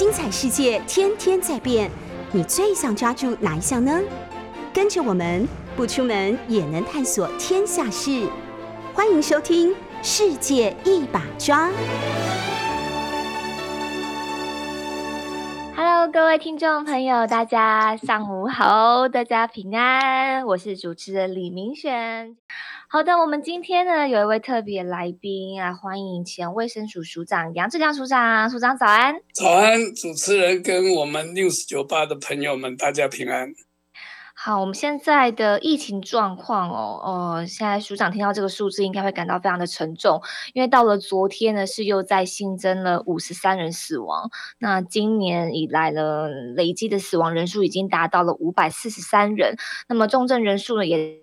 精彩世界天天在变，你最想抓住哪一项呢？跟着我们不出门也能探索天下事，欢迎收听《世界一把抓》。Hello，各位听众朋友，大家上午好，大家平安，我是主持人李明璇。好的，我们今天呢有一位特别来宾啊，欢迎前卫生署署长杨志良署长，署长早安。早安，主持人跟我们 News 九八的朋友们，大家平安。好，我们现在的疫情状况哦，呃，现在署长听到这个数字，应该会感到非常的沉重，因为到了昨天呢，是又在新增了五十三人死亡，那今年以来呢，累计的死亡人数已经达到了五百四十三人，那么重症人数呢也。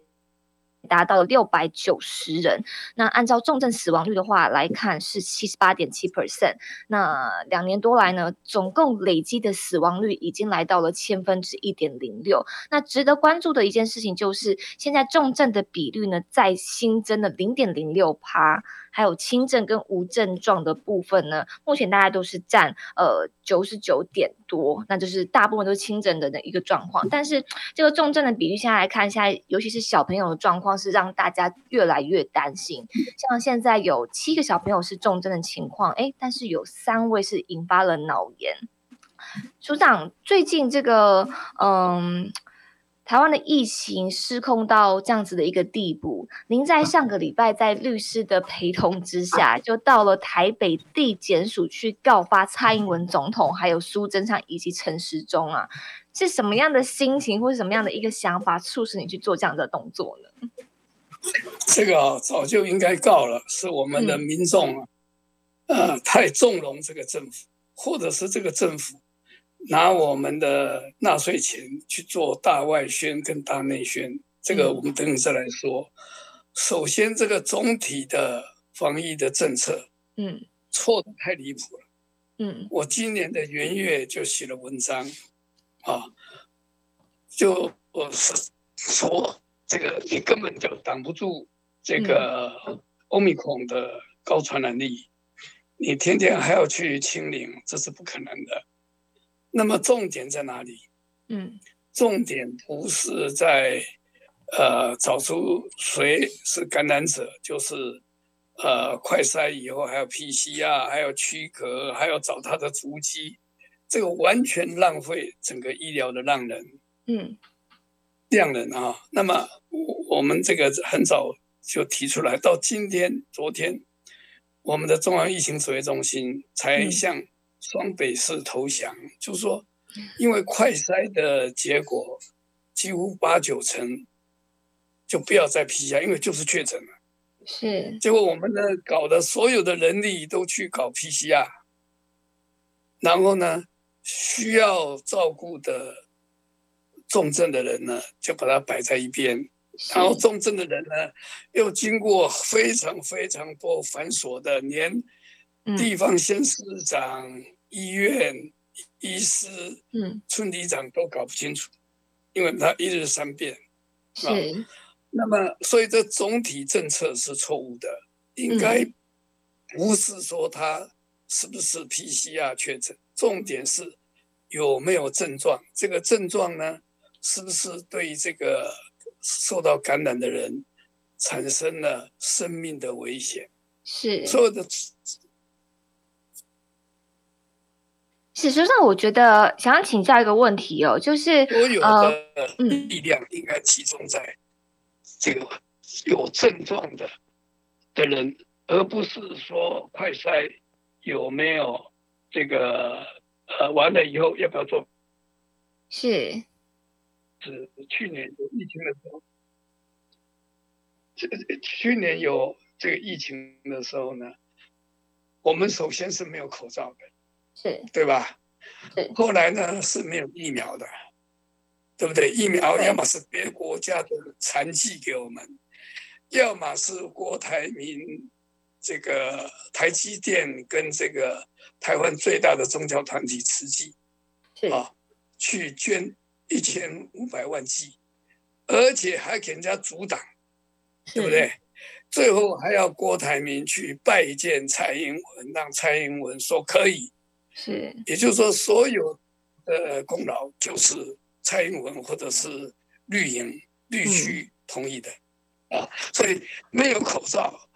达到了六百九十人。那按照重症死亡率的话来看，是七十八点七 percent。那两年多来呢，总共累积的死亡率已经来到了千分之一点零六。那值得关注的一件事情就是，现在重症的比率呢，在新增了零点零六趴。还有轻症跟无症状的部分呢，目前大家都是占呃九十九点多，那就是大部分都是轻症的的一个状况。但是这个重症的比例现在来看，现在尤其是小朋友的状况是让大家越来越担心。像现在有七个小朋友是重症的情况，哎，但是有三位是引发了脑炎。署长，最近这个嗯。台湾的疫情失控到这样子的一个地步，您在上个礼拜在律师的陪同之下，就到了台北地检署去告发蔡英文总统，还有苏贞昌以及陈时中啊，是什么样的心情或者什么样的一个想法，促使你去做这样的动作呢？这个早就应该告了，是我们的民众啊，呃，太纵容这个政府，或者是这个政府。拿我们的纳税钱去做大外宣跟大内宣，这个我们等会再来说。首先，这个总体的防疫的政策，嗯，错的太离谱了，嗯。我今年的元月就写了文章，啊，就我是说，这个你根本就挡不住这个欧米孔的高传染力，你天天还要去清零，这是不可能的。那么重点在哪里？嗯，重点不是在呃找出谁是感染者，就是呃快筛以后还有 PCR，还有躯壳，还要找他的足迹，这个完全浪费整个医疗的让人。嗯，量人啊。那么我我们这个很早就提出来，到今天、昨天，我们的中央疫情指挥中心才向。双北市投降，就是说，因为快筛的结果几乎八九成，就不要再批下，因为就是确诊了。是。结果我们呢，搞的所有的人力都去搞 PCR，然后呢，需要照顾的重症的人呢，就把它摆在一边，然后重症的人呢，又经过非常非常多繁琐的年。地方县市长、医院、医师、嗯，村里长都搞不清楚，因为他一日三变，是。那么，所以这总体政策是错误的，应该不是说他是不是 PCR 确诊，重点是有没有症状。这个症状呢，是不是对这个受到感染的人产生了生命的危险？是。所有的。事实上，我觉得想要请教一个问题哦，就是所有的力量应该集中在这个有症状的的人，而不是说快筛有没有这个呃完了以后要不要做？是是去年有疫情的时候，这去年有这个疫情的时候呢，我们首先是没有口罩的。是对吧？后来呢是没有疫苗的，对不对？疫苗要么是别国家的残疾给我们，要么是郭台铭这个台积电跟这个台湾最大的宗教团体慈济，啊，去捐一千五百万剂，而且还给人家阻挡，对不对？最后还要郭台铭去拜见蔡英文，让蔡英文说可以。是，也就是说，所有的功劳就是蔡英文或者是绿营绿区同意的啊，所以没有口罩，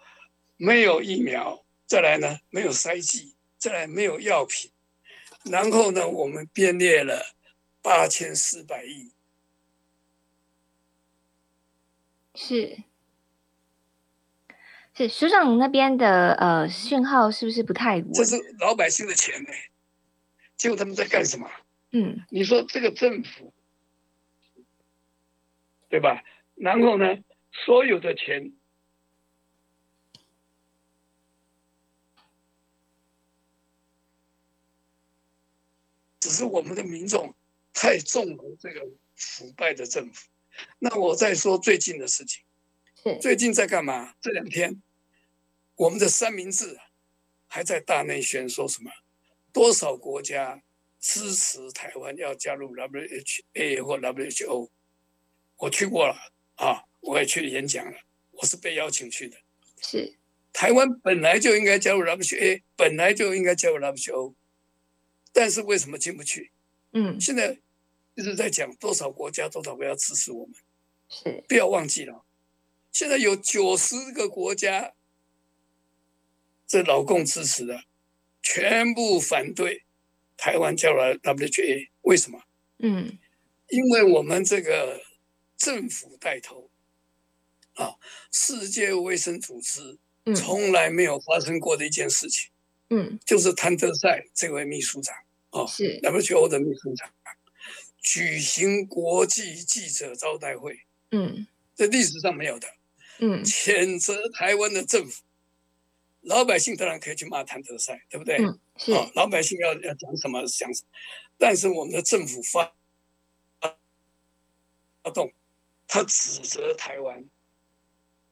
没有疫苗，再来呢没有筛剂，再来没有药品，然后呢我们编列了八千四百亿，是。是署长那边的呃讯号是不是不太稳？这是老百姓的钱呢，结果他们在干什么？嗯，你说这个政府对吧？然后呢，所有的钱只是我们的民众太纵容这个腐败的政府。那我再说最近的事情。最近在干嘛？这两天，我们的三明治还在大内宣说什么？多少国家支持台湾要加入 WHA 或 WHO？我去过了啊，我也去演讲了，我是被邀请去的。是，台湾本来就应该加入 WHA，本来就应该加入 WHO，但是为什么进不去？嗯，现在一直在讲多少国家多少国家支持我们，是，不要忘记了。现在有九十个国家，这老共支持的，全部反对台湾加入 WHA，为什么？嗯，因为我们这个政府带头，啊，世界卫生组织从来没有发生过的一件事情，嗯，就是谭德赛这位秘书长，啊，是。WHO 的秘书长，举行国际记者招待会，嗯，这历史上没有的。嗯，谴责台湾的政府，老百姓当然可以去骂谭德赛，对不对？嗯，是。老百姓要要讲什么讲什么，但是我们的政府发发动，他指责台湾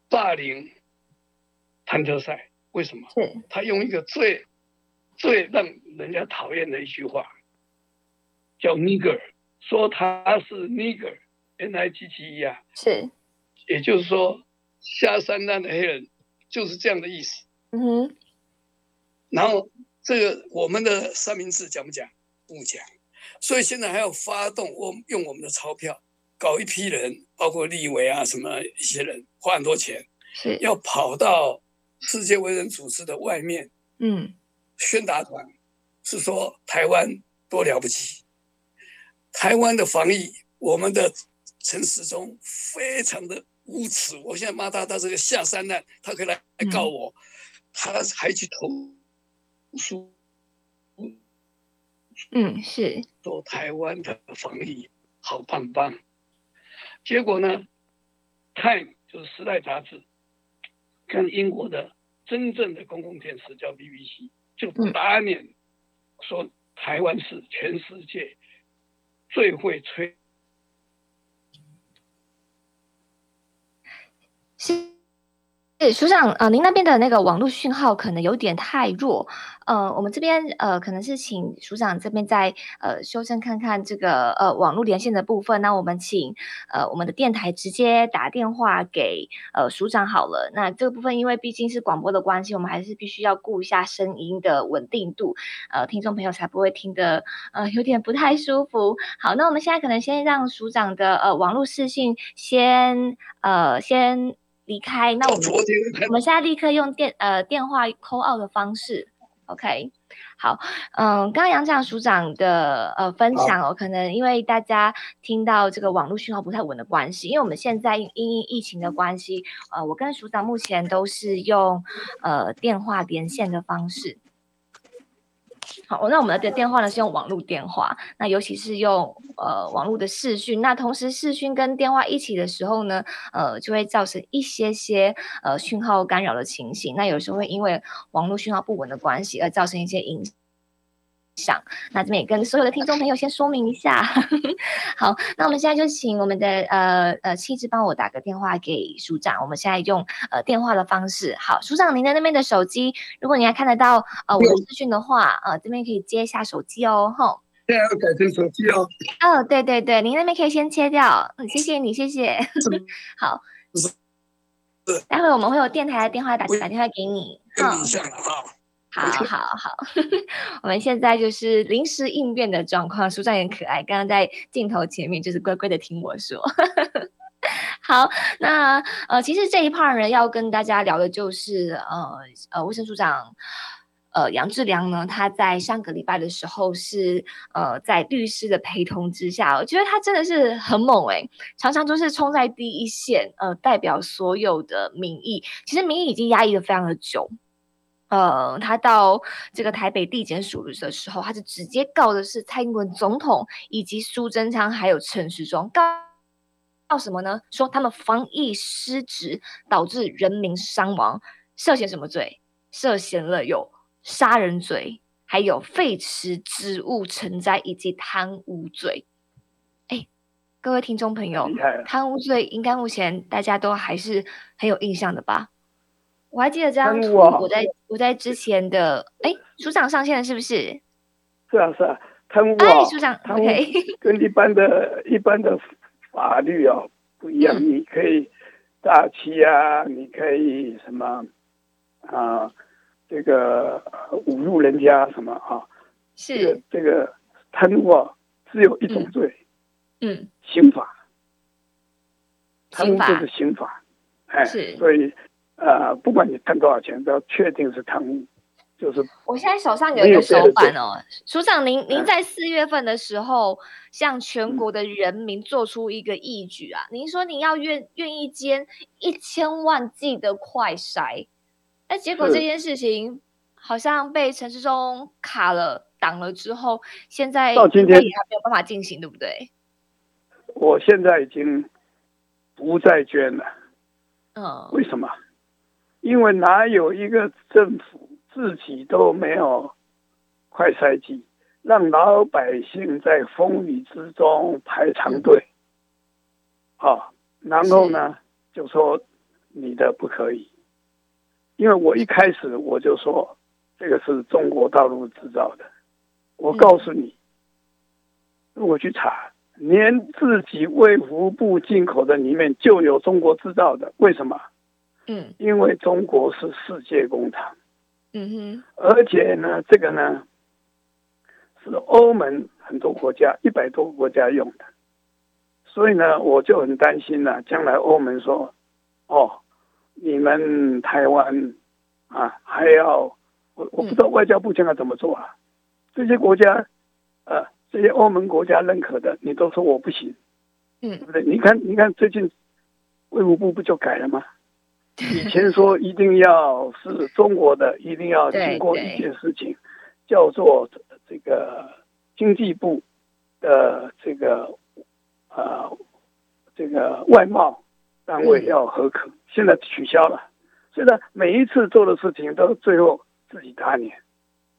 霸凌谭德赛，为什么？是。他用一个最最让人家讨厌的一句话，叫 “nigger”，说他是 “nigger”，n i g g e 啊，是。也就是说。下三滥的黑人就是这样的意思。嗯哼。然后这个我们的三明治讲不讲？不讲。所以现在还要发动，我用我们的钞票搞一批人，包括立委啊什么一些人，花很多钱，是要跑到世界卫生组织的外面，嗯，宣达团是说台湾多了不起，台湾的防疫，我们的陈时中非常的。无耻！我现在骂他，他是个下三滥，他可以来来告我，他还去投诉。嗯，是说台湾的防疫好棒棒，结果呢，《Time》就是《时代》杂志，跟英国的真正的公共电视叫 BBC，就打脸说台湾是全世界最会吹。是。是署长，呃，您那边的那个网络讯号可能有点太弱，呃，我们这边呃，可能是请署长这边再呃修正看看这个呃网络连线的部分。那我们请呃我们的电台直接打电话给呃署长好了。那这个部分因为毕竟是广播的关系，我们还是必须要顾一下声音的稳定度，呃，听众朋友才不会听得呃有点不太舒服。好，那我们现在可能先让署长的呃网络视讯先呃先。离开，那我们我们现在立刻用电呃电话 call out 的方式，OK，好，嗯，刚刚杨长署长的呃分享哦，可能因为大家听到这个网络讯号不太稳的关系，因为我们现在因因疫情的关系，呃，我跟署长目前都是用呃电话连线的方式。好，那我们的电话呢是用网络电话，那尤其是用呃网络的视讯，那同时视讯跟电话一起的时候呢，呃就会造成一些些呃讯号干扰的情形，那有时候会因为网络讯号不稳的关系而造成一些影响。想，那这边也跟所有的听众朋友先说明一下。好，那我们现在就请我们的呃呃气质帮我打个电话给署长。我们现在用呃电话的方式。好，署长您的那边的手机，如果你还看得到呃我的资讯的话，呃这边可以接一下手机哦。吼，现在要改成手机哦。哦，对对对，您那边可以先切掉。嗯，谢谢你，谢谢。好，待会我们会有电台的电话打打电话给你。跟你像了哈。好好好，我们现在就是临时应变的状况。书长也可爱，刚刚在镜头前面就是乖乖的听我说。好，那呃，其实这一 part 呢，要跟大家聊的就是呃呃，卫生署长呃杨志良呢，他在上个礼拜的时候是呃在律师的陪同之下，我觉得他真的是很猛哎，常常都是冲在第一线，呃，代表所有的民意。其实民意已经压抑的非常的久。呃，他到这个台北地检署的时候，他是直接告的是蔡英文总统以及苏贞昌还有陈时中，告告什么呢？说他们防疫失职，导致人民伤亡，涉嫌什么罪？涉嫌了有杀人罪，还有废弛职务成灾以及贪污罪。哎，各位听众朋友，贪污罪应该目前大家都还是很有印象的吧？我还记得这张图，我在我在之前的哎，署长上线了是不是？是啊是啊，贪污啊，署长贪污 跟一般的一般的法律啊不一样，你可以诈欺啊，你可以什么啊，这个侮辱人家什么啊？是这个贪污啊，只有一种罪，嗯，刑法，贪污就是刑法，哎，是，所以。呃，不管你贪多少钱，都要确定是贪污，就是我现在手上有一个手板哦，署长，您您在四月份的时候向全国的人民做出一个义举啊，您说您要愿愿意捐一千万剂的快筛，那结果这件事情好像被陈世忠卡了挡了之后，现在到今天也还没有办法进行，对不对？我现在已经不再捐了，嗯，为什么？因为哪有一个政府自己都没有快筛机，让老百姓在风雨之中排长队，啊，然后呢就说你的不可以，因为我一开始我就说这个是中国大陆制造的，我告诉你，如果去查，连自己卫福部进口的里面就有中国制造的，为什么？嗯，因为中国是世界工厂，嗯哼，而且呢，这个呢是欧盟很多国家一百多个国家用的，所以呢，我就很担心呢，将来欧盟说，哦，你们台湾啊还要我我不知道外交部将来怎么做啊？这些国家呃，这些欧盟国家认可的，你都说我不行，嗯，对不对？你看，你看最近卫务部不就改了吗？以前说一定要是中国的，一定要经过一件事情，叫做这个经济部的这个呃这个外贸单位要合可，现在取消了。所以呢，每一次做的事情都最后自己打脸。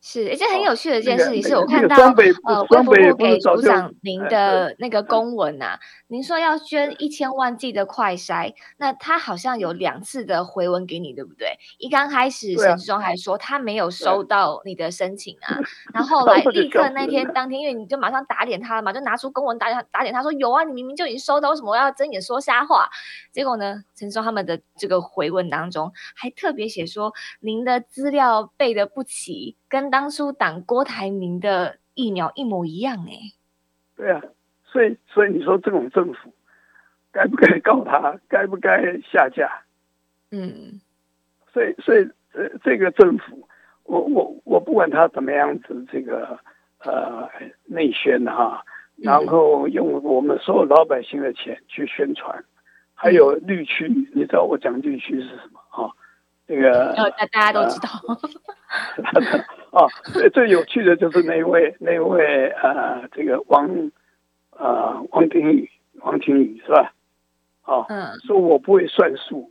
是，而且很有趣的一件事情是我看到呃，卫福部给组长您的那个公文呐，您说要捐一千万剂的快筛，那他好像有两次的回文给你，对不对？一刚开始陈志忠还说他没有收到你的申请啊，然后后来立刻那天当天，因为你就马上打脸他了嘛，就拿出公文打脸打脸他说有啊，你明明就已经收到，为什么要睁眼说瞎话？结果呢，陈志忠他们的这个回文当中还特别写说您的资料背的不齐。跟当初挡郭台铭的疫苗一模一样哎，对啊，所以所以你说这种政府该不该告他，该不该下架？嗯，所以所以呃，这个政府，我我我不管他怎么样子，这个呃内宣哈，然后用我们所有老百姓的钱去宣传，还有绿区，你知道我讲绿区是什么哈？这个呃，大大家都知道。哦，最最有趣的就是那位那位呃，这个王呃王庭宇，王庭宇是吧？哦，嗯，说我不会算数，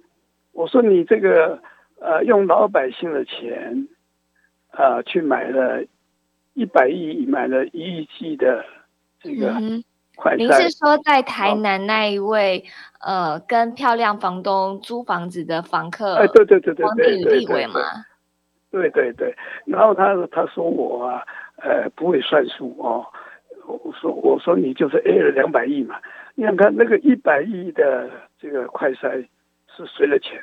我说你这个呃用老百姓的钱呃去买了一百亿，买了一亿剂的这个快您是说在台南那一位呃跟漂亮房东租房子的房客？哎，对对对对对对对，吗？对对对，然后他他说我啊，呃，不会算数哦。我说我说你就是 A 了两百亿嘛。你想看那个一百亿的这个快筛是谁的钱？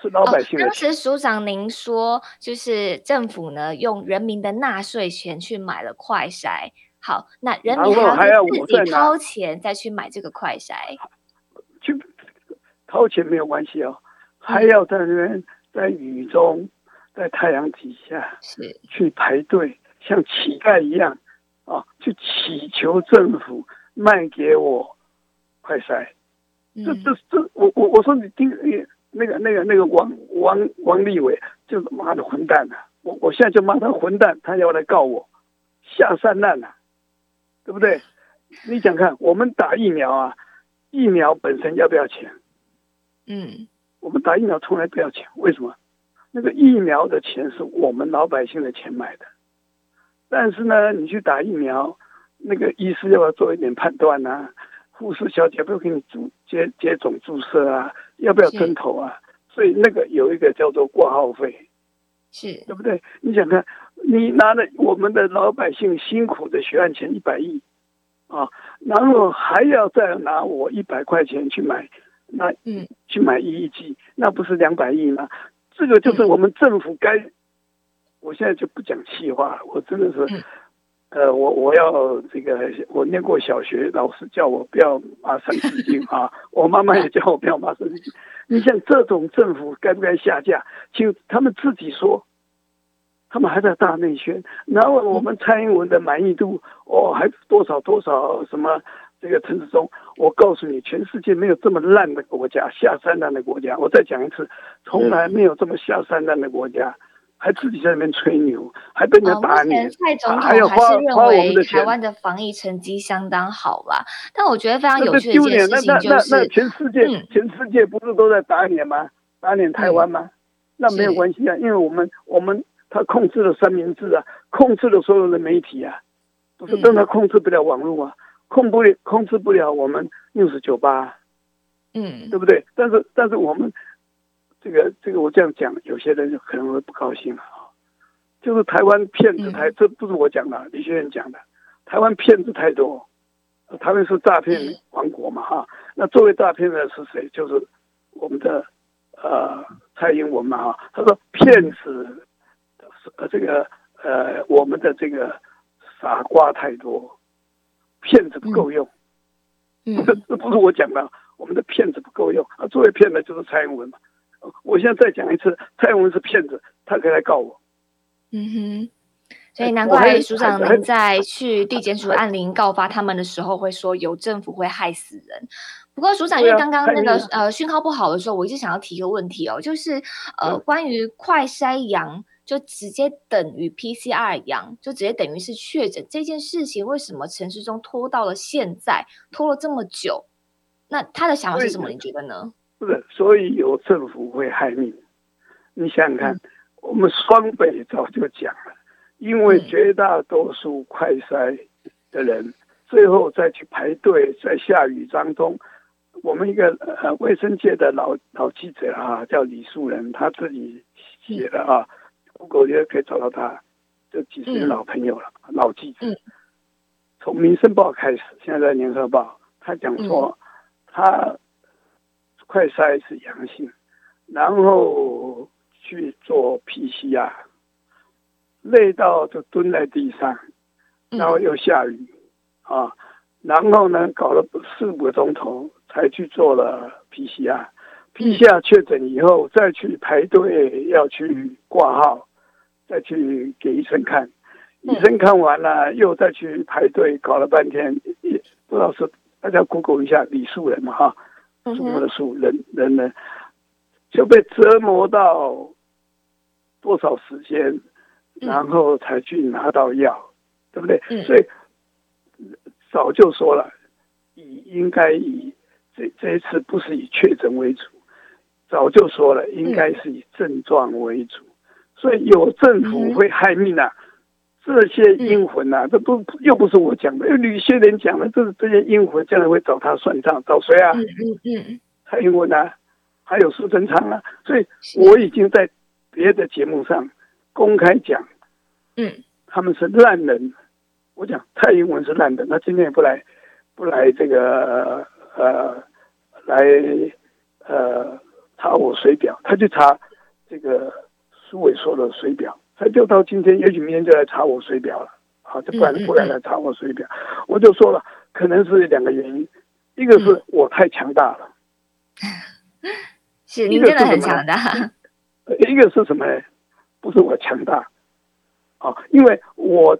是老百姓的当。时署长您说，就是政府呢用人民的纳税钱去买了快筛，好，那人民还要要自己我掏钱再去买这个快筛，去掏钱没有关系哦，嗯还要在那边在雨中，在太阳底下是，去排队，像乞丐一样啊，去祈求政府卖给我快筛。这嗯这这，我我我说你听那个那个那个王王王立伟，就是妈的混蛋啊！我我现在就骂他混蛋，他要来告我，下三滥了、对不对？你想看，我们打疫苗啊，疫苗本身要不要钱？嗯我们打疫苗从来不要钱，为什么？那个疫苗的钱是我们老百姓的钱买的，但是呢，你去打疫苗，那个医师要不要做一点判断呢、护士小姐要不要给你注接接种注射啊？要不要针头啊？所以那个有一个叫做挂号费，是，对不对？你想看，你拿了我们的老百姓辛苦的血汗钱一百亿啊，然后还要再拿我一百块钱去买那嗯去买一亿剂，那不是两百亿吗？这个就是我们政府该，我现在就不讲气话，我真的是，嗯呃，我我要这个，我念过小学，老师叫我不要骂三字经啊，我妈妈也叫我不要骂三字经。你像这种政府该不该下架？就他们自己说。他们还在大内宣，然后我们蔡英文的满意度哦，还多少多少什么这个陈志忠，我告诉你，全世界没有这么烂的国家，下三滥的国家。我再讲一次，从来没有这么下三滥的国家，还自己在那边吹牛，还被人家哦，打脸蔡总还有统还是认为台。湾的防疫成绩相当好吧，但我觉得非常有趣的一丢脸，那件事情就那那那是，全世界、嗯全世界不是都在打脸吗？打脸台湾吗？那没有关系啊，因为我们我们他控制了三明治啊，控制了所有的媒体啊，不是嗯，但他控制不了网络啊，控不了控制不了我们 news 酒吧、嗯对不对？但是但是我们这个这个我这样讲，有些人就可能会不高兴了啊。就是台湾骗子太，嗯这不是我讲的，李学院讲的，台湾骗子太多，呃台湾是诈骗王国嘛哈。那作为诈骗的是谁？就是我们的呃蔡英文嘛哈。他说骗子呃这个呃我们的这个傻瓜太多，骗子不够用。嗯这 这不是我讲的，我们的骗子不够用啊！作为骗子就是蔡英文嘛。我现在再讲一次，蔡英文是骗子，他可以来告我。嗯哼，所以哎难怪署长还您在去地检署案林告发他们的时候会说有政府会害死人。不过署长，因为刚刚那个呃讯号不好的时候，我一直想要提一个问题哦，就是呃嗯关于快筛阳就直接等于 PCR 阳，就直接等于是确诊这件事情，为什么陈世忠拖到了现在，拖了这么久？那他的想法是什么？你觉得呢？不是，所以有政府会害命。你想想看，嗯我们双北早就讲了，因为嗯绝大多数快筛的人，最后再去排队，在下雨当中，我们一个呃卫生界的老老记者啊，叫李树人，他自己写的啊，Google 也可以找到他，这几十年嗯。老朋友了，老记者嗯。从《民生报》开始，现在在《联合报》，他讲说，他快筛是阳性，然后去做 PCR，累到就蹲在地上，嗯。然后又下雨、啊，然后呢搞了四五个钟头才去做了 PCR。PCR 确诊以后，再去排队要去挂号，再去给医生看，医生看完了又再去排队，搞了半天，也不知道是大家 Google 一下李树人嘛哈，嗯树木的哼，树人人呢就被折磨到多少时间，嗯然后才去拿到药，对不对？嗯。所以早就说了，以应该以这这一次不是以确诊为主，早就说了，应该是以症状为主。所以有政府会害命啊，这些阴魂啊，这不又不是我讲的，吕先人讲的，这这些阴魂将来会找他算账，找谁啊？嗯嗯嗯，蔡英文啊，还有苏贞昌啊，所以我已经在别的节目上公开讲，嗯他们是烂人。我讲蔡英文是烂人，他今天也不来，不来这个呃来呃查我水表，他去查这个苏伟说的水表，他就到今天，也许明天就来查我水表了。好，就不敢不敢来查我水表。我就说了，可能是两个原因，一个是我太强大了，是你真的很强大。一个是什么呢？不是我强大，啊，因为我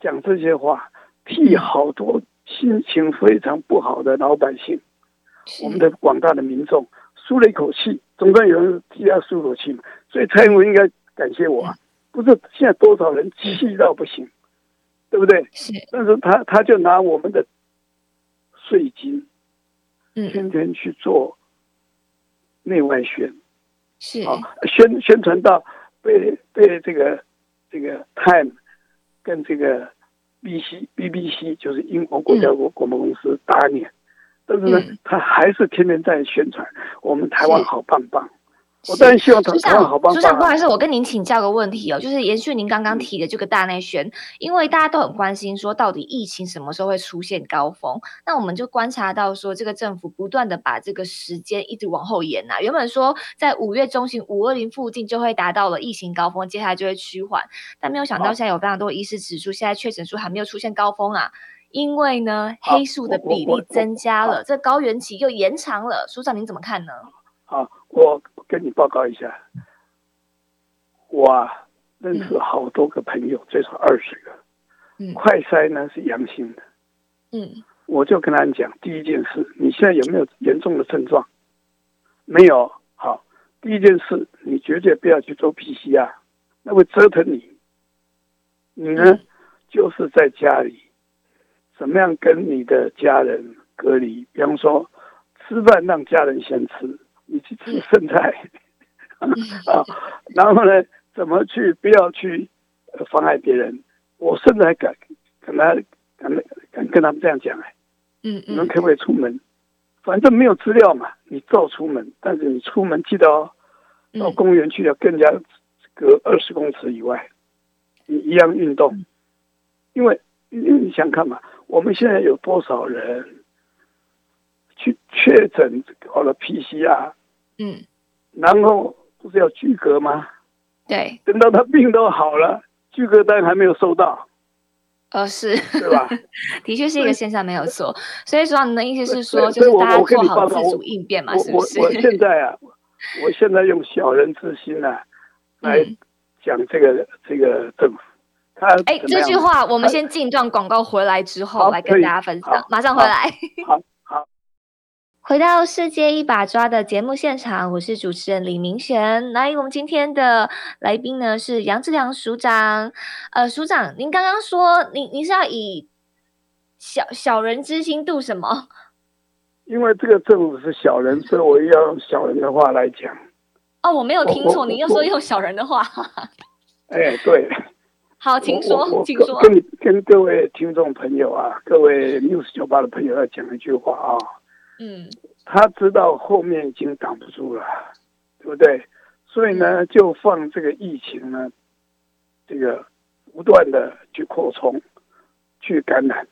讲这些话，替好多心情非常不好的老百姓，我们的广大的民众舒了一口气，总算有人替他舒口气嘛。所以蔡英文应该感谢我，啊，不是现在多少人气到不行，对不对？是，但是他他就拿我们的税金，嗯，天天去做内外宣。是啊，宣宣传到被被这个这个 Time 跟这个 BBC BBC 就是英国国家国广播公司打脸，但是呢，他还是天天在宣传我们台湾好棒棒。我当然希望他组长，组长，不好意思，我跟您请教个问题哦，就是延续您刚刚提的这个大内宣，因为大家都很关心说，到底疫情什么时候会出现高峰？那我们就观察到说，这个政府不断的把这个时间一直往后延呐。原本说在五月中旬五二零附近就会达到了疫情高峰，接下来就会趋缓，但没有想到现在有非常多医师指出，现在确诊数还没有出现高峰啊，因为呢黑数的比例增加了，这高原期又延长了。署长您怎么看呢？好，我。跟你报告一下，我认识好多个朋友，最少二十个。嗯，快筛呢是阳性的。嗯，我就跟他讲，第一件事，你现在有没有严重的症状？没有。好，第一件事，你绝对不要去做 PCR，那会折腾你。你呢，就是在家里，怎么样跟你的家人隔离？比方说，吃饭让家人先吃。你去吃剩菜啊，然后呢，怎么去不要去妨碍别人？我甚至还敢跟他敢敢跟他们这样讲哎，嗯你们可不可以出门？反正没有资料嘛，你照出门，但是你出门记得哦，到公园去要更加隔二十公尺以外，你一样运动，因为因为你想看嘛，我们现在有多少人去确诊搞了 PCR？嗯，然后不是要居隔吗？对，等到他病都好了，居隔单还没有收到。呃，是，对吧？的确是一个现象，没有错。所以，主要你的意思是说，就是大家做好自主应变嘛？是不是？我现在啊，我现在用小人之心啊来讲这个这个政府。他哎，这句话我们先进段广告回来之后来跟大家分享，马上回来。好。回到世界一把抓的节目现场，我是主持人李明璇。来，我们今天的来宾呢是杨志良署长。呃，署长，您刚刚说，您您是要以小小人之心度什么？因为这个政府是小人，所以我要用小人的话来讲。哦，我没有听错，您又说用小人的话。哎，对。好，请说，请说。跟跟各位听众朋友啊，各位 news 酒吧的朋友要讲一句话啊。嗯，他知道后面已经挡不住了，对不对？所以呢，就放这个疫情呢，这个不断的去扩充、去感染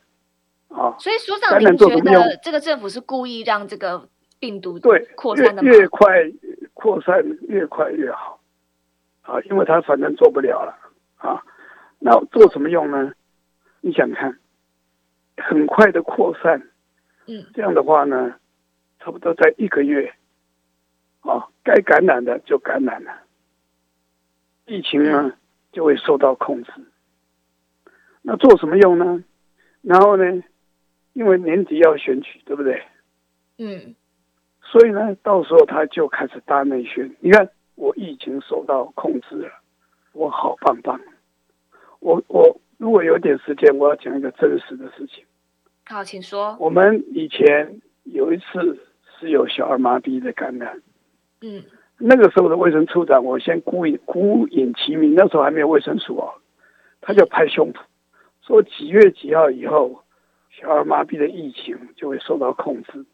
啊。所以，所长，您觉得这个政府是故意让这个病毒对扩散的吗？越快扩散越快越好啊，因为他反正做不了了啊。那做什么用呢？你想看，很快的扩散。嗯，这样的话呢，差不多在一个月，啊，该感染的就感染了，疫情呢就会受到控制。那做什么用呢？然后呢，因为年底要选举，对不对？嗯，所以呢，到时候他就开始大内宣。你看，我疫情受到控制了，我好棒棒。我我如果有点时间，我要讲一个真实的事情。好，请说。我们以前有一次是有小儿麻痹的感染，嗯，那个时候的卫生处长，我先孤影孤影其名，那时候还没有卫生署哦，他就拍胸脯说几月几号以后，小儿麻痹的疫情就会受到控制，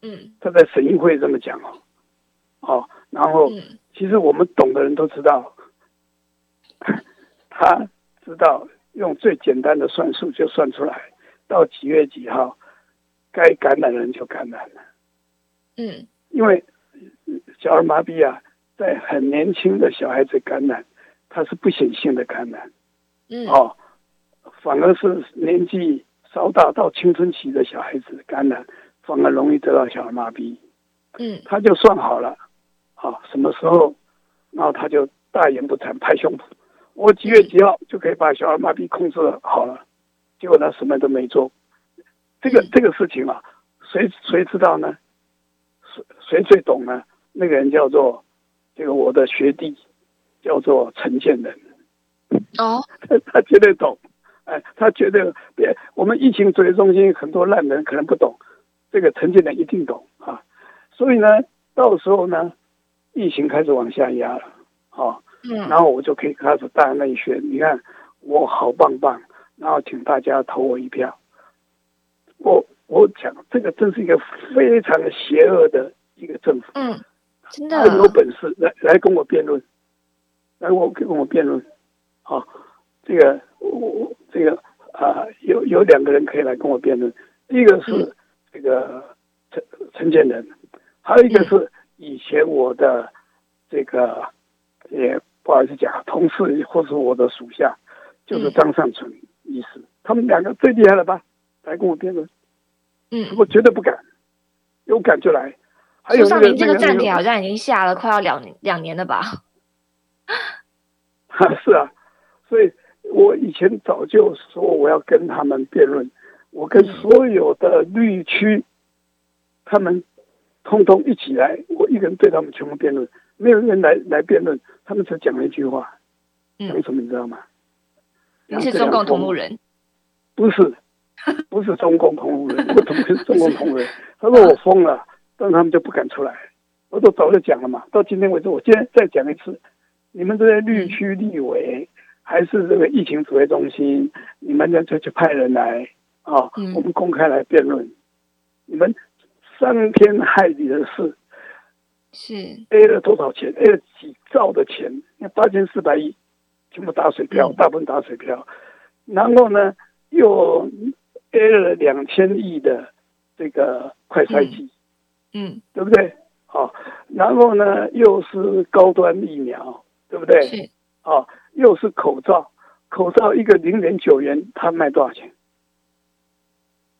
嗯，他在省议会这么讲哦，哦，然后其实我们懂的人都知道，他知道用最简单的算术就算出来。到几月几号，该感染的人就感染了。嗯，因为小儿麻痹啊，在很年轻的小孩子感染，它是不显性的感染，嗯，哦，反而是年纪稍大到青春期的小孩子感染，反而容易得到小儿麻痹。嗯，他就算好了，啊，什么时候，然后他就大言不惭拍胸脯，我几月几号就可以把小儿麻痹控制好了，结果他什么都没做。这个这个事情啊，谁谁知道呢？谁谁最懂呢？那个人叫做这个我的学弟，叫做陈建仁，哦，他绝对懂，哎，他觉得别我们疫情指挥中心很多烂人可能不懂，这个陈建仁一定懂啊。所以呢，到时候呢，疫情开始往下压了，啊，嗯，然后我就可以开始大内宣，你看我好棒棒，然后请大家投我一票。我我讲这个真是一个非常邪恶的一个政府，嗯，真的。他有本事来来跟我辩论，来我跟我辩论，啊，这个我我这个啊、有有两个人可以来跟我辩论，第一个是嗯。这个陈陈建仁，还有一个是以前我的这个也不好意思讲同事或是我的属下，就是嗯。张善存医师，他们两个最厉害了吧？来跟我辩论，嗯，我绝对不敢，有敢就来。还有苏上那个您这个站那那帖好像已经下了快要两年两年了吧？是啊，所以我以前早就说我要跟他们辩论，我跟所有的绿区，他们通通一起来，我一个人对他们全部辩论，没有人来来辩论，他们只讲了一句话，讲嗯，什么你知道吗？您是中共同路人，不是，不是中共同路人，我怎么是中共同路人？他说我疯了，但他们就不敢出来。我都早就讲了嘛，到今天为止，我今天再讲一次，你们这些绿区立委还是这个疫情指挥中心，你们呢就去派人来啊，嗯我们公开来辩论，你们伤天害理的事是，A 了多少钱？A 了几兆的钱，那八千四百亿，全部打水漂，嗯大部分打水漂。然后呢，又 A 了两千亿的这个快筛剂，嗯，对不对？好、然后呢，又是高端疫苗，对不对？是，哦，又是口罩，口罩一个零点九元，它卖多少钱？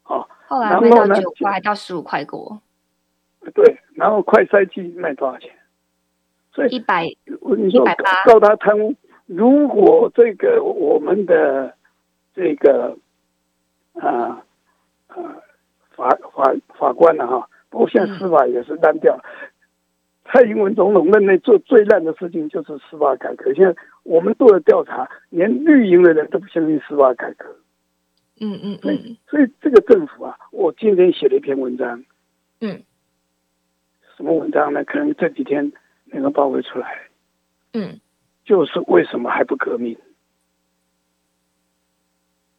哦，后来然卖到后呢就九块到十五块过，对，然后快筛剂卖多少钱？所以一百，我你说180告他贪污，如果这个我们的这个啊啊法法法官呢、哈，包括现在司法也是烂掉了。蔡英文总统任内做最烂的事情就是司法改革。现在我们做的调查，连绿营的人都不相信司法改革。嗯嗯所以嗯，所以这个政府啊，我今天写了一篇文章，嗯，什么文章呢？可能这几天能够报会出来，嗯就是为什么还不革命？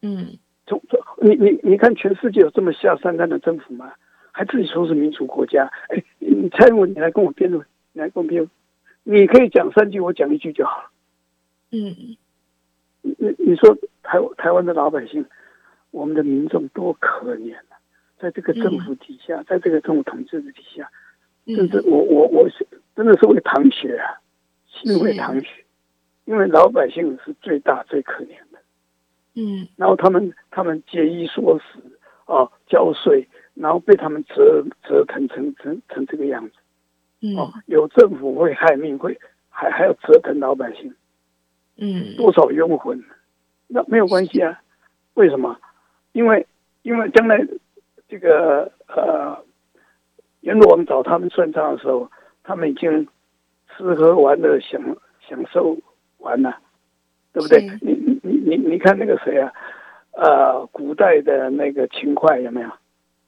嗯从从你你你看，全世界有这么下三滥的政府吗？还自己说是民主国家？哎，你蔡英文，你来跟我辩论，你来跟我辩论，你可以讲三句，我讲一句就好了。嗯你你你说台台湾的老百姓，我们的民众多可怜啊！在这个政府底下，在这个政府统治的底下，甚嗯至我我我是真的是为淌血啊，心为淌血，因为老百姓是最大最可怜的。嗯然后他们他们节衣缩食啊，交税，然后被他们折折腾成成成这个样子哦嗯。有政府会害命，会还还要折腾老百姓，嗯多少冤魂？那没有关系啊，为什么？因为因为将来这个呃阎罗王找他们算账的时候，他们已经吃喝玩乐享享受完了，对不对？你你你你你看那个谁啊？呃，古代的那个秦桧有没有？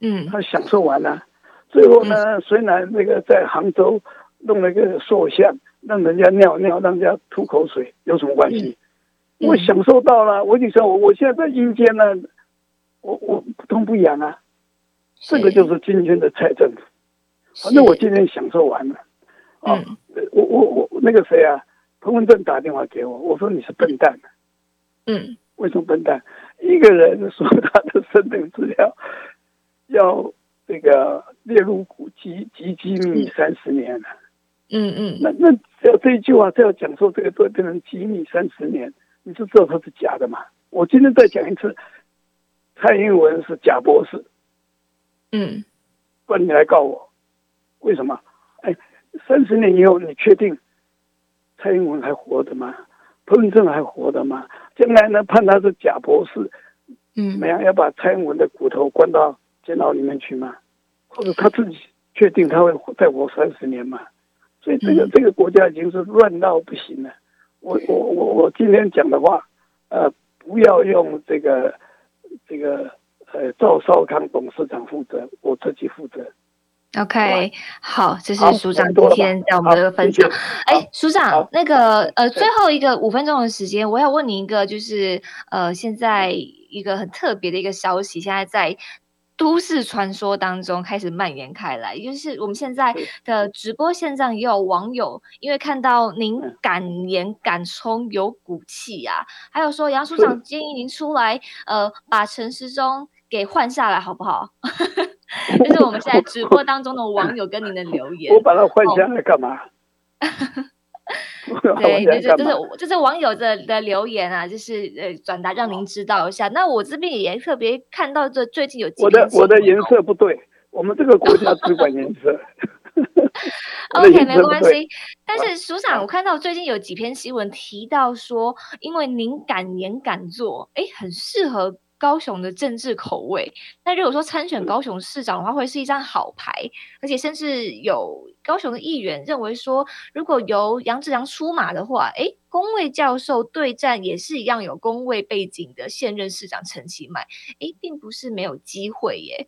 嗯他享受完了，最后呢，虽然那个在杭州弄了一个塑像，让人家尿尿，让人家吐口水，有什么关系？嗯我享受到了，我就说我我现在在阴间呢，我我不痛不痒啊，这个就是今天的蔡政府。反正我今天享受完了，啊，嗯我我我那个谁啊，彭文正打电话给我，我说你是笨蛋，嗯为什么笨蛋？一个人说他的生命资料 要这个列入古籍及机密三十年了。嗯嗯，那那只要这一句话，只要讲说这个都会变成机密三十年，你就知道它是假的嘛。我今天再讲一次，蔡英文是假博士，嗯，不然你来告我，为什么？哎，三十年以后，你确定蔡英文还活着吗？彭文正还活着吗？将来呢，判他是假博士，嗯，怎么样？要把蔡英文的骨头关到监牢里面去吗？或者他自己确定他会再活三十年吗？所以这个这个国家已经是乱到不行了。我我我我今天讲的话，呃，不要用这个这个呃赵少康董事长负责，我自己负责。OK，好，这是署长今天在我们这个分享。哎，署长，那个呃，最后一个五分钟的时间，我要问您一个，就是呃，现在一个很特别的一个消息，现在在都市传说当中开始蔓延开来，就是我们现在的直播线上也有网友，因为看到您嗯敢言敢冲，有骨气啊，还有说杨署长建议您出来，呃，把陈时中给换下来，好不好？这是我们现在直播当中的网友跟您的留言 我。把它换下来干嘛？对，就是就？是网友的的留言啊，就是呃转达让您知道一下。那我这边也特别看到这最近有几我的我的颜色不对，我们这个国家只管颜色。OK，没关系。但是署长，我看到最近有几篇新闻提到说，因为您敢言敢做，哎，很适合高雄的政治口味。那如果说参选高雄市长的话，会是一张好牌，而且甚至有高雄的议员认为说，如果由杨志良出马的话，哎，工位教授对战也是一样有工位背景的现任市长陈其迈，哎，并不是没有机会耶。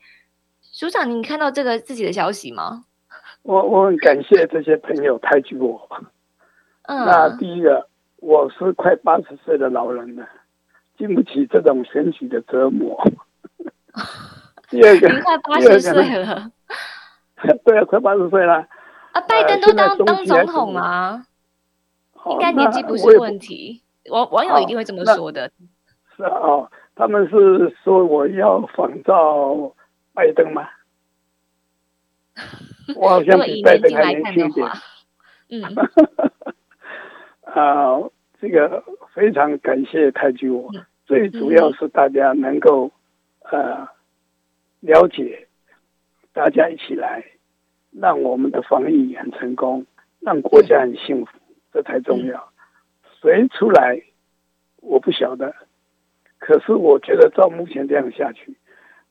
署长，你看到这个自己的消息吗？我我很感谢这些朋友抬举我。嗯，那第一个，我是快八十岁的老人了，经不起这种选举的折磨。第二个，您快八十岁了 对啊，快八十岁了。啊！拜登都当当总统啊，哦应该年纪不是问题。网网友一定会这么那说的。是啊，哦，他们是说我要仿照拜登吗？我好像比拜登还年轻一点。嗯啊、这个非常感谢抬举我嗯。最主要是大家能够呃了解，大家一起来，让我们的防疫很成功，让国家很幸福，这才重要。谁出来我不晓得，可是我觉得照目前这样下去，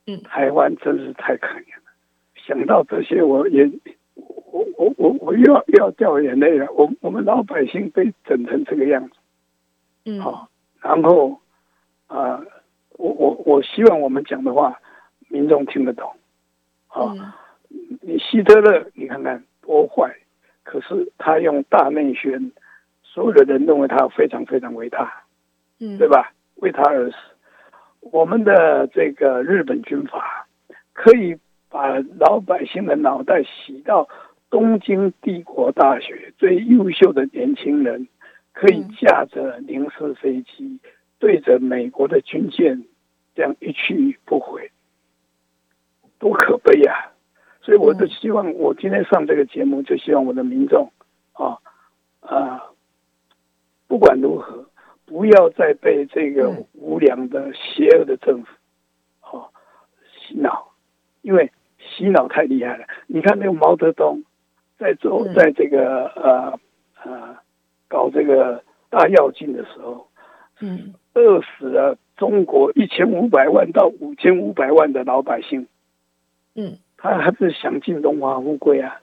嗯台湾真是太可怜了。想到这些，我也我我我我又要又要掉眼泪了。我我们老百姓被整成这个样子，嗯好、然后啊、呃我我我希望我们讲的话，民众听得懂。啊、嗯你希特勒，你看看多坏，可是他用大内宣，所有的人认为他非常非常伟大，嗯，对？吧？为他而死。我们的这个日本军阀可以把老百姓的脑袋洗到东京帝国大学最优秀的年轻人，可以嗯驾着零式飞机，对着美国的军舰这样一去不回，多可悲呀、所以我就嗯。希望，我今天上这个节目，就希望我的民众啊啊，不管如何，不要再被这个嗯。无良的、邪恶的政府哦洗脑，因为洗脑太厉害了。你看那个毛泽东在做嗯。在这个呃呃搞这个大跃进的时候，嗯饿死了中国一千五百万到五千五百万的老百姓，嗯他还是享尽荣华富贵啊。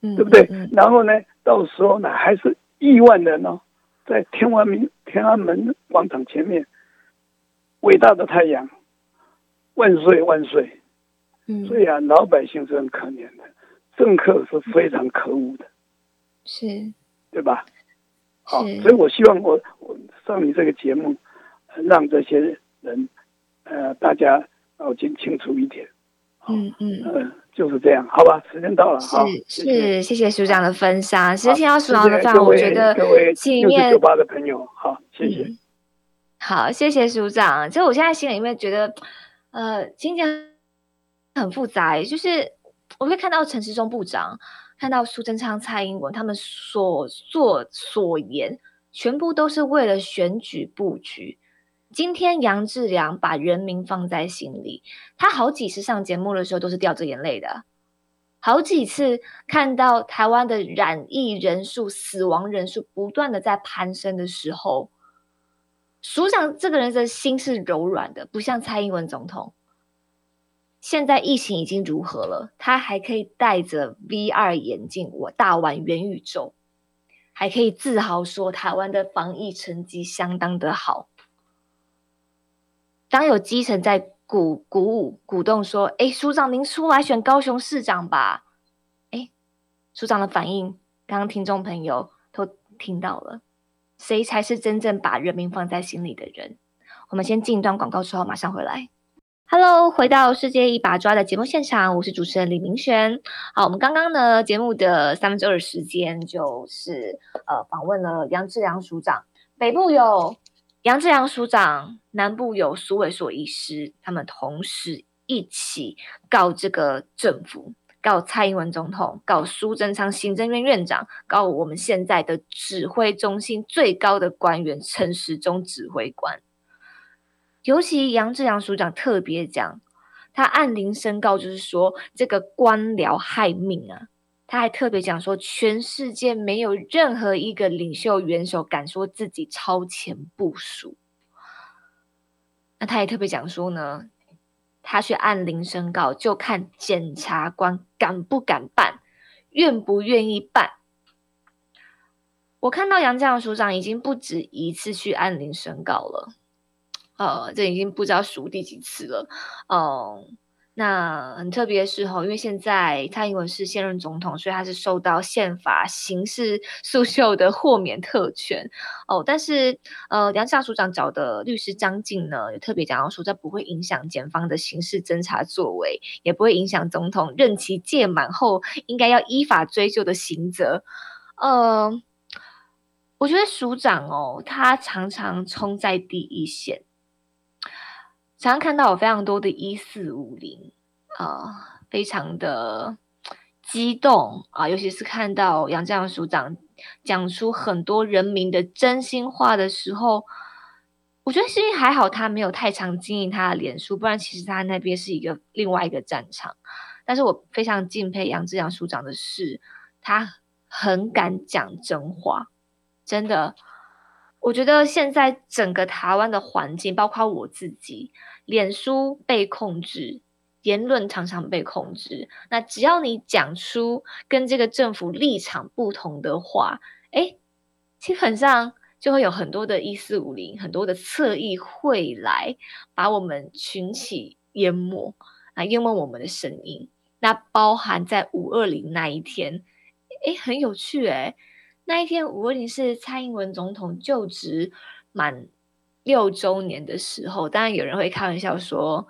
嗯，对不对？嗯然后呢，到时候呢，还是亿万人哦，在天安门天安门广场前面，伟大的太阳，万岁万岁！嗯，所以啊，老百姓是很可怜的，政客是非常可恶的，是对吧？好，所以我希望我我上你这个节目，呃让这些人呃大家搞清清楚一点，嗯嗯。呃，就是这样，好吧？时间到了，是好，是，谢谢署长的分享。其实好听到署长的分享，谢谢各位我觉得各位心里面六九八的朋友，好，谢谢。嗯好，谢谢署长。其实我现在心里面觉得，呃，情节很复杂，就是我会看到陈时中部长，看到苏贞昌、蔡英文他们所做所言，全部都是为了选举布局。今天杨志良把人民放在心里，他好几次上节目的时候都是掉着眼泪的，好几次看到台湾的染疫人数、死亡人数不断的在攀升的时候，署长这个人的心是柔软的，不像蔡英文总统。现在疫情已经如何了，他还可以戴着 VR 眼镜，我大玩元宇宙，还可以自豪说台湾的防疫成绩相当的好。当有基层在鼓鼓舞、鼓动说：“哎，署长，您出来选高雄市长吧！”哎，署长的反应，刚刚听众朋友都听到了。谁才是真正把人民放在心里的人？我们先进一段广告之后马上回来。Hello，回到世界一把抓的节目现场，我是主持人李明璇。好，我们刚刚呢节目的三分之二时间就是呃访问了杨志良署长，北部有。杨志良署长，南部有苏伟所医师，他们同时一起告这个政府，告蔡英文总统，告苏贞昌行政院院长，告我们现在的指挥中心最高的官员陈时中指挥官。尤其杨志良署长特别讲，他按铃申告，就是说这个官僚害命啊。他还特别讲说，全世界没有任何一个领袖元首敢说自己超前部署。那他也特别讲说呢，他去按铃申告，就看检察官敢不敢办，愿不愿意办。我看到杨绛署长已经不止一次去按铃申告了，呃，这已经不知道数第几次了，嗯。那很特别的是吼，因为现在蔡英文是现任总统，所以他是受到宪法刑事诉讼的豁免特权哦。但是呃，梁下署长找的律师张静呢，也特别讲到说，这不会影响检方的刑事侦查作为，也不会影响总统任期届满后应该要依法追究的刑责。呃，我觉得署长哦，他常常冲在第一线。常看到有非常多的一四五零啊，非常的激动啊，尤其是看到杨绛署长讲出很多人民的真心话的时候，我觉得是因为还好他没有太常经营他的脸书，不然其实他那边是一个另外一个战场。但是我非常敬佩杨志良署长的是，他很敢讲真话，真的。我觉得现在整个台湾的环境，包括我自己，脸书被控制，言论常常被控制。那只要你讲出跟这个政府立场不同的话，哎，基本上就会有很多的一四五零，很多的侧翼会来把我们群起淹没啊，淹没我们的声音。那包含在五二零那一天，哎，很有趣哎。那一天，五二零是蔡英文总统就职满六周年的时候，当然有人会开玩笑说，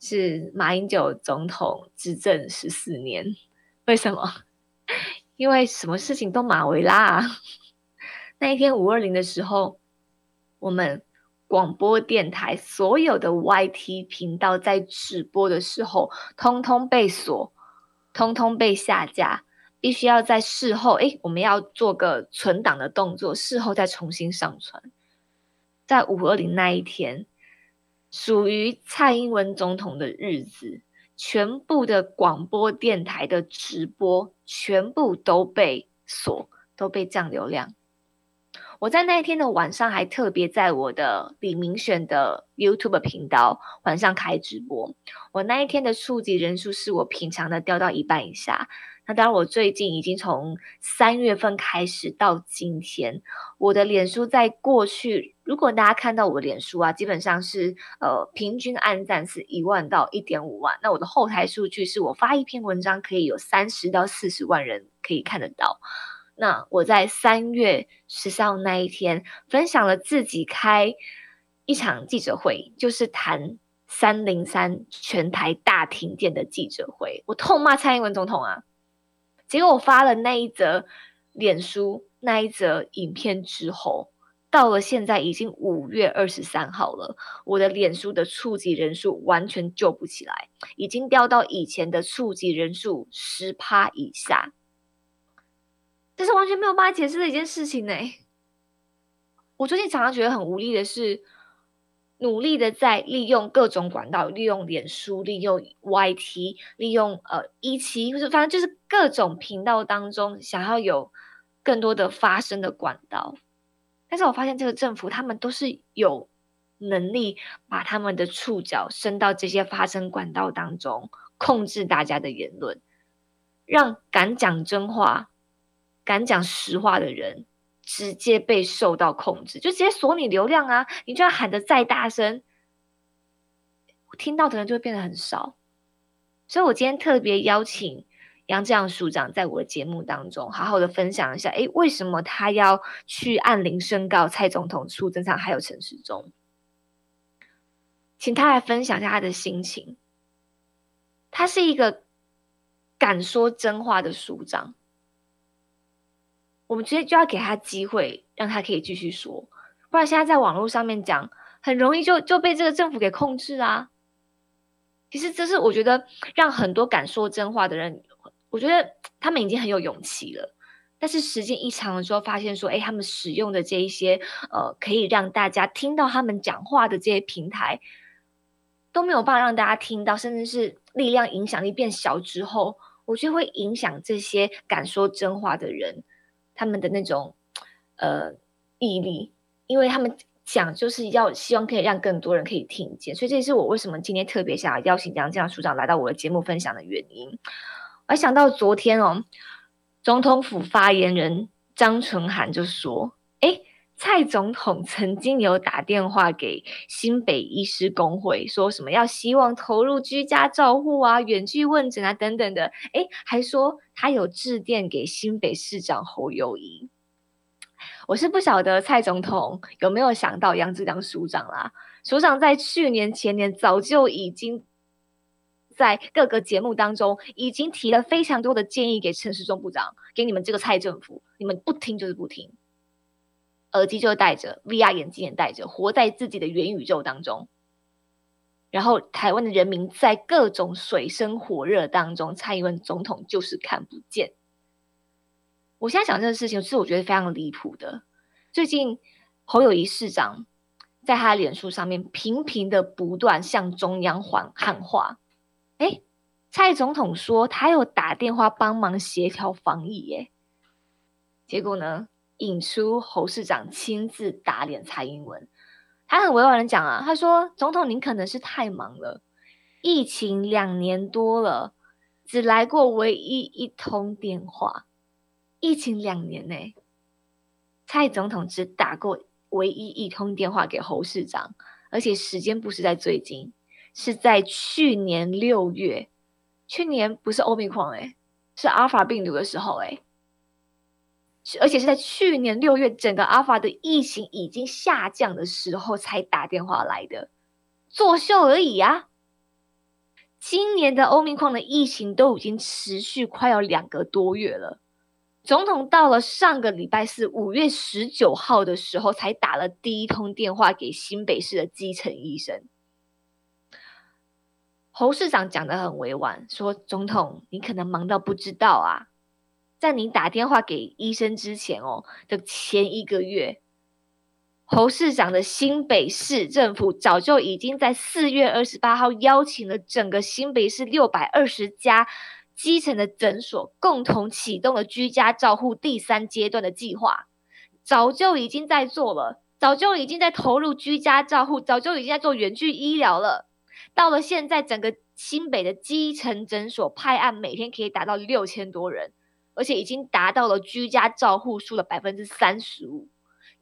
是马英九总统执政十四年。为什么？因为什么事情都马维拉。那一天五二零的时候，我们广播电台所有的 YT 频道在直播的时候，通通被锁，通通被下架。必须要在事后，哎，我们要做个存档的动作，事后再重新上传。在五二零那一天，属于蔡英文总统的日子，全部的广播电台的直播全部都被锁，都被降流量。我在那一天的晚上，还特别在我的李明选的 YouTube 频道晚上开直播。我那一天的触及人数是我平常的掉到一半以下。那当然，我最近已经从三月份开始到今天，我的脸书在过去，如果大家看到我的脸书啊，基本上是呃平均按赞是一万到一点五万。那我的后台数据是我发一篇文章可以有三十到四十万人可以看得到。那我在三月十三号那一天分享了自己开一场记者会，就是谈三零三全台大停电的记者会，我痛骂蔡英文总统啊。结果我发了那一则脸书那一则影片之后，到了现在已经五月二十三号了，我的脸书的触及人数完全救不起来，已经掉到以前的触及人数十趴以下，这是完全没有办法解释的一件事情呢。我最近常常觉得很无力的是，努力的在利用各种管道，利用脸书，利用 YT，利用呃一期，或者反正就是各种频道当中，想要有更多的发声的管道。但是我发现这个政府，他们都是有能力把他们的触角伸到这些发声管道当中，控制大家的言论，让敢讲真话、敢讲实话的人直接被受到控制，就直接锁你流量啊！你就要喊得再大声，听到的人就会变得很少。所以我今天特别邀请。杨志阳署长在我的节目当中好好的分享一下，诶，为什么他要去按铃申告蔡总统、苏贞昌还有陈时中？请他来分享一下他的心情。他是一个敢说真话的署长，我们直接就要给他机会，让他可以继续说，不然现在在网络上面讲，很容易就就被这个政府给控制啊。其实这是我觉得让很多敢说真话的人。我觉得他们已经很有勇气了，但是时间一长了之后，发现说，哎，他们使用的这一些呃，可以让大家听到他们讲话的这些平台，都没有办法让大家听到，甚至是力量影响力变小之后，我觉得会影响这些敢说真话的人他们的那种呃毅力，因为他们讲就是要希望可以让更多人可以听见，所以这也是我为什么今天特别想要邀请杨绛署长来到我的节目分享的原因。我想到昨天哦，总统府发言人张纯涵就说：“，蔡总统曾经有打电话给新北医师工会，说什么要希望投入居家照护啊、远距问诊啊等等的。哎，还说他有致电给新北市长侯友谊。我是不晓得蔡总统有没有想到杨志良署长啦？署长在去年前年早就已经。”在各个节目当中，已经提了非常多的建议给陈时中部长，给你们这个蔡政府，你们不听就是不听，耳机就戴着，VR 眼镜也戴着，活在自己的元宇宙当中。然后台湾的人民在各种水深火热当中，蔡英文总统就是看不见。我现在讲这个事情，是我觉得非常离谱的。最近侯友谊市长在他的脸书上面频频的不断向中央喊喊话。哎，蔡总统说他有打电话帮忙协调防疫，耶。结果呢，引出侯市长亲自打脸蔡英文。他很委婉的讲啊，他说：“总统您可能是太忙了，疫情两年多了，只来过唯一一通电话。疫情两年呢，蔡总统只打过唯一一通电话给侯市长，而且时间不是在最近。”是在去年六月，去年不是欧米狂哎，是阿尔法病毒的时候哎，而且是在去年六月，整个阿法的疫情已经下降的时候才打电话来的，作秀而已呀。今年的欧米矿的疫情都已经持续快要两个多月了，总统到了上个礼拜四五月十九号的时候，才打了第一通电话给新北市的基层医生。侯市长讲的很委婉，说：“总统，你可能忙到不知道啊，在你打电话给医生之前哦的前一个月，侯市长的新北市政府早就已经在四月二十八号邀请了整个新北市六百二十家基层的诊所，共同启动了居家照护第三阶段的计划，早就已经在做了，早就已经在投入居家照护，早就已经在做远距医疗了。”到了现在，整个新北的基层诊所派案每天可以达到六千多人，而且已经达到了居家照护数的百分之三十五。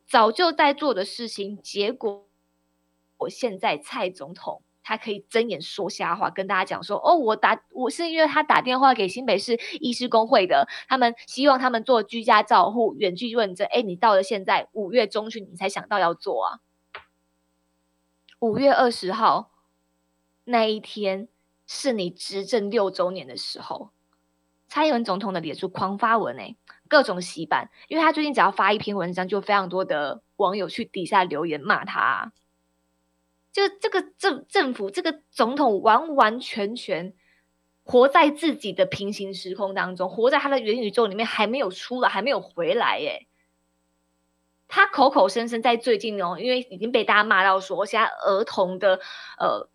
早就在做的事情，结果我现在蔡总统他可以睁眼说瞎话，跟大家讲说：“哦，我打我是因为他打电话给新北市医师工会的，他们希望他们做居家照护、远距问诊。哎，你到了现在五月中旬，你才想到要做啊？五月二十号。”那一天是你执政六周年的时候，蔡英文总统的脸书狂发文诶，各种洗版，因为他最近只要发一篇文章，就非常多的网友去底下留言骂他。就这个政政府，这个总统完完全全活在自己的平行时空当中，活在他的元宇宙里面，还没有出来，还没有回来耶。他口口声声在最近哦，因为已经被大家骂到说，现在儿童的呃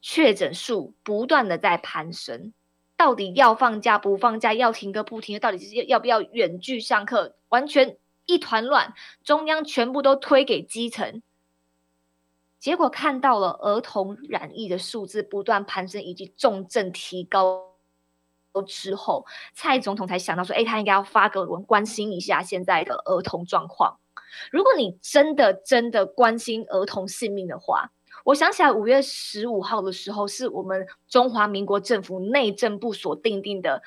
确诊数不断的在攀升，到底要放假不放假，要停课不停课，到底是要不要远距上课，完全一团乱，中央全部都推给基层。结果看到了儿童染疫的数字不断攀升，以及重症提高之后，蔡总统才想到说：“哎，他应该要发个文关心一下现在的儿童状况。”如果你真的真的关心儿童性命的话，我想起来五月十五号的时候，是我们中华民国政府内政部所定定的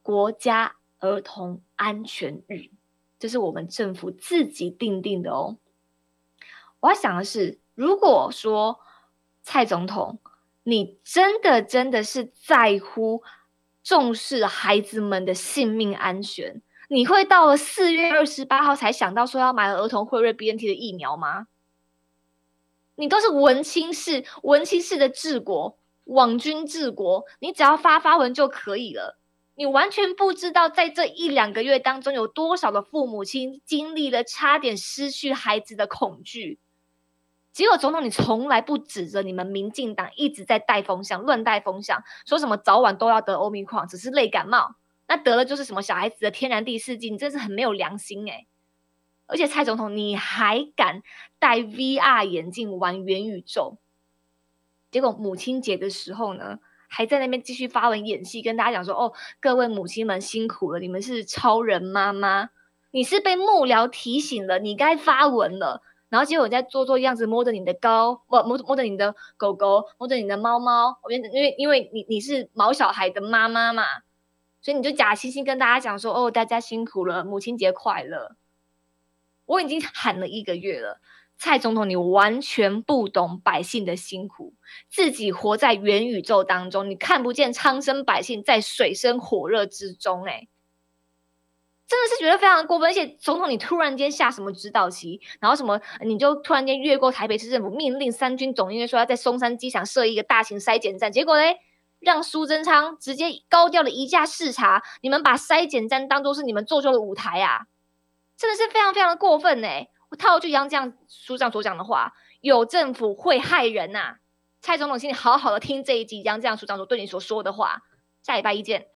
国家儿童安全日，这是我们政府自己定定的哦。我要想的是，如果说蔡总统，你真的真的是在乎重视孩子们的性命安全，你会到了四月二十八号才想到说要买儿童辉瑞 B N T 的疫苗吗？你都是文青式、文青式的治国，网军治国，你只要发发文就可以了。你完全不知道，在这一两个月当中，有多少的父母亲经历了差点失去孩子的恐惧。结果总统，你从来不指着你们民进党一直在带风向，乱带风向，说什么早晚都要得欧米矿，只是类感冒，那得了就是什么小孩子的天然第四季，你真是很没有良心诶而且蔡总统，你还敢戴 VR 眼镜玩元宇宙？结果母亲节的时候呢，还在那边继续发文演戏，跟大家讲说：“哦，各位母亲们辛苦了，你们是超人妈妈，你是被幕僚提醒了，你该发文了。”然后结果在做做样子，摸着你的高，摸摸摸着你的狗狗，摸着你的猫猫。因为因为因为你你是毛小孩的妈妈嘛，所以你就假惺惺跟大家讲说：“哦，大家辛苦了，母亲节快乐。”我已经喊了一个月了，蔡总统，你完全不懂百姓的辛苦，自己活在元宇宙当中，你看不见苍生百姓在水深火热之中，哎。真的是觉得非常过分，而且总统你突然间下什么指导棋，然后什么你就突然间越过台北市政府命令三军总医院说要在松山机场设一个大型筛检站，结果嘞让苏贞昌直接高调的移驾视察，你们把筛检站当做是你们做秀的舞台啊，真的是非常非常的过分呢！我套句杨这样署长所讲的话，有政府会害人呐，蔡总统请你好好的听这一集杨绛署长所对你所说的话，下礼拜一见。